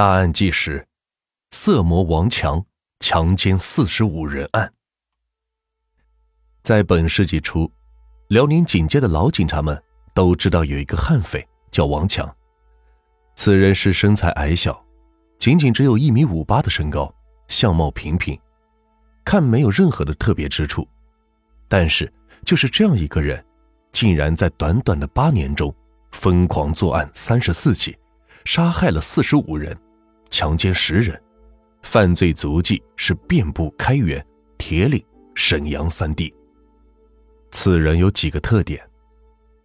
大案纪实：色魔王强强奸四十五人案。在本世纪初，辽宁警界的老警察们都知道有一个悍匪叫王强。此人是身材矮小，仅仅只有一米五八的身高，相貌平平，看没有任何的特别之处。但是，就是这样一个人，竟然在短短的八年中，疯狂作案三十四起。杀害了四十五人，强奸十人，犯罪足迹是遍布开原、铁岭、沈阳三地。此人有几个特点：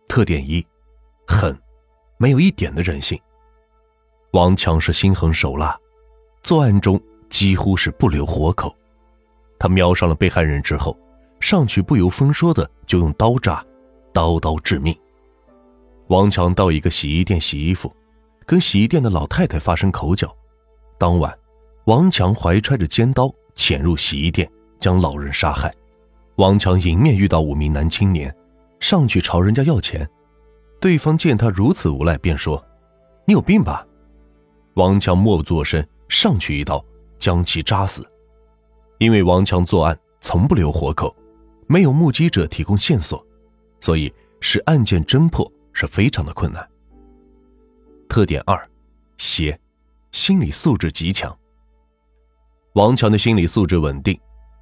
特点一，狠，没有一点的人性。王强是心狠手辣，作案中几乎是不留活口。他瞄上了被害人之后，上去不由分说的就用刀扎，刀刀致命。王强到一个洗衣店洗衣服。跟洗衣店的老太太发生口角，当晚，王强怀揣着尖刀潜入洗衣店，将老人杀害。王强迎面遇到五名男青年，上去朝人家要钱，对方见他如此无赖，便说：“你有病吧？”王强默不作声，上去一刀将其扎死。因为王强作案从不留活口，没有目击者提供线索，所以使案件侦破是非常的困难。特点二，邪，心理素质极强。王强的心理素质稳定，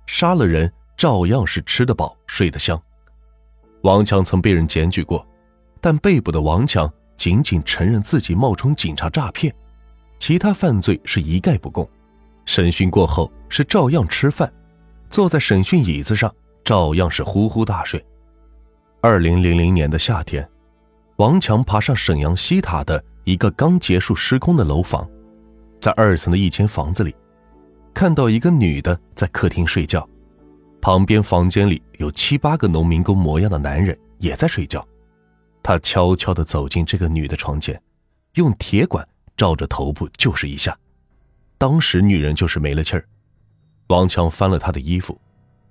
杀了人照样是吃得饱、睡得香。王强曾被人检举过，但被捕的王强仅仅承认自己冒充警察诈骗，其他犯罪是一概不供。审讯过后是照样吃饭，坐在审讯椅子上照样是呼呼大睡。二零零零年的夏天，王强爬上沈阳西塔的。一个刚结束施工的楼房，在二层的一间房子里，看到一个女的在客厅睡觉，旁边房间里有七八个农民工模样的男人也在睡觉。他悄悄地走进这个女的床前，用铁管照着头部就是一下，当时女人就是没了气儿。王强翻了她的衣服，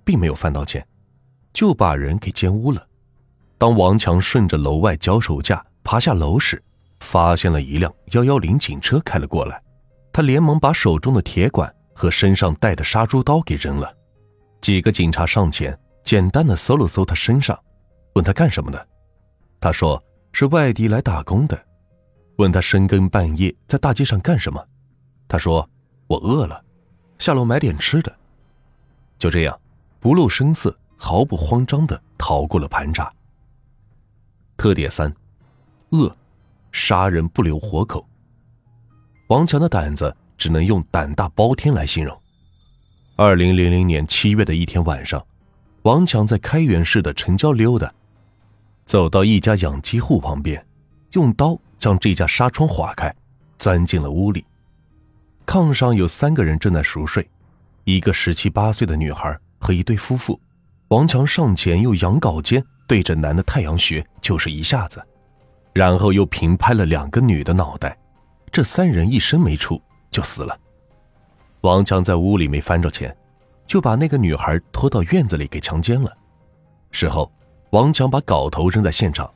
并没有翻到钱，就把人给奸污了。当王强顺着楼外脚手架爬下楼时，发现了一辆幺幺零警车开了过来，他连忙把手中的铁管和身上带的杀猪刀给扔了。几个警察上前，简单的搜了搜他身上，问他干什么的。他说是外地来打工的。问他深更半夜在大街上干什么，他说我饿了，下楼买点吃的。就这样，不露声色、毫不慌张的逃过了盘查。特点三，饿。杀人不留活口。王强的胆子只能用胆大包天来形容。二零零零年七月的一天晚上，王强在开原市的城郊溜达，走到一家养鸡户旁边，用刀将这家纱窗划开，钻进了屋里。炕上有三个人正在熟睡，一个十七八岁的女孩和一对夫妇。王强上前用羊镐尖对着男的太阳穴就是一下子。然后又平拍了两个女的脑袋，这三人一声没出就死了。王强在屋里没翻着钱，就把那个女孩拖到院子里给强奸了。事后，王强把镐头扔在现场，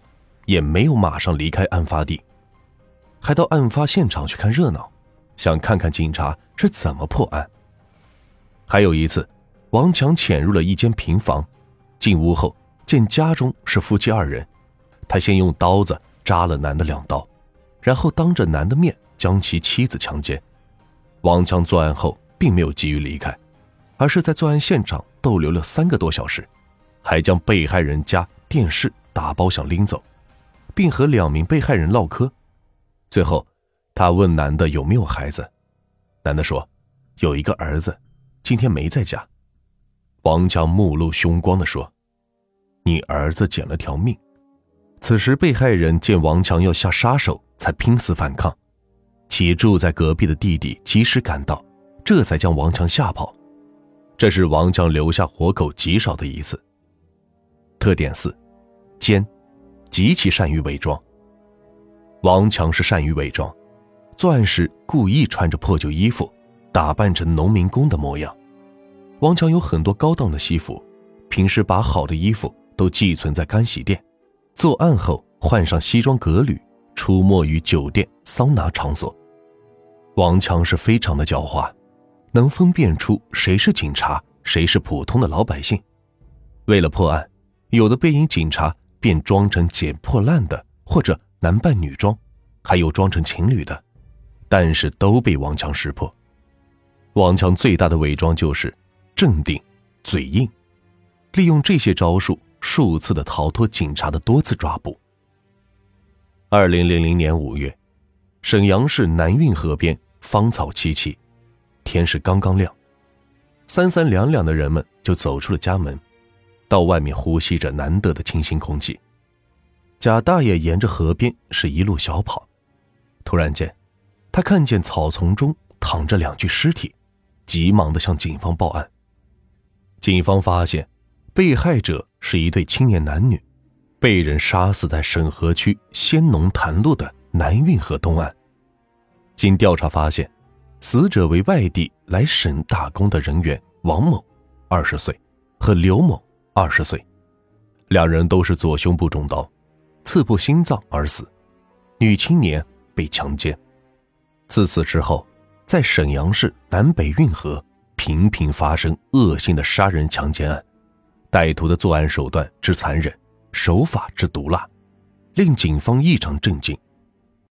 也没有马上离开案发地，还到案发现场去看热闹，想看看警察是怎么破案。还有一次，王强潜入了一间平房，进屋后见家中是夫妻二人，他先用刀子。扎了男的两刀，然后当着男的面将其妻子强奸。王强作案后并没有急于离开，而是在作案现场逗留了三个多小时，还将被害人家电视打包想拎走，并和两名被害人唠嗑。最后，他问男的有没有孩子，男的说有一个儿子，今天没在家。王强目露凶光地说：“你儿子捡了条命。”此时，被害人见王强要下杀手，才拼死反抗。其住在隔壁的弟弟及时赶到，这才将王强吓跑。这是王强留下活口极少的一次。特点四：奸，极其善于伪装。王强是善于伪装，作案时故意穿着破旧衣服，打扮成农民工的模样。王强有很多高档的西服，平时把好的衣服都寄存在干洗店。作案后换上西装革履，出没于酒店、桑拿场所。王强是非常的狡猾，能分辨出谁是警察，谁是普通的老百姓。为了破案，有的背影警察便装成捡破烂的，或者男扮女装，还有装成情侣的，但是都被王强识破。王强最大的伪装就是镇定、嘴硬，利用这些招数，数次的逃脱警察的多次抓捕。二零零零年五月，沈阳市南运河边芳草萋萋，天是刚刚亮，三三两两的人们就走出了家门，到外面呼吸着难得的清新空气。贾大爷沿着河边是一路小跑，突然间，他看见草丛中躺着两具尸体。急忙的向警方报案。警方发现，被害者是一对青年男女，被人杀死在沈河区仙农潭路的南运河东岸。经调查发现，死者为外地来沈打工的人员王某，二十岁，和刘某，二十岁，两人都是左胸部中刀，刺破心脏而死。女青年被强奸。自此之后。在沈阳市南北运河频频发生恶性的杀人强奸案，歹徒的作案手段之残忍，手法之毒辣，令警方异常震惊。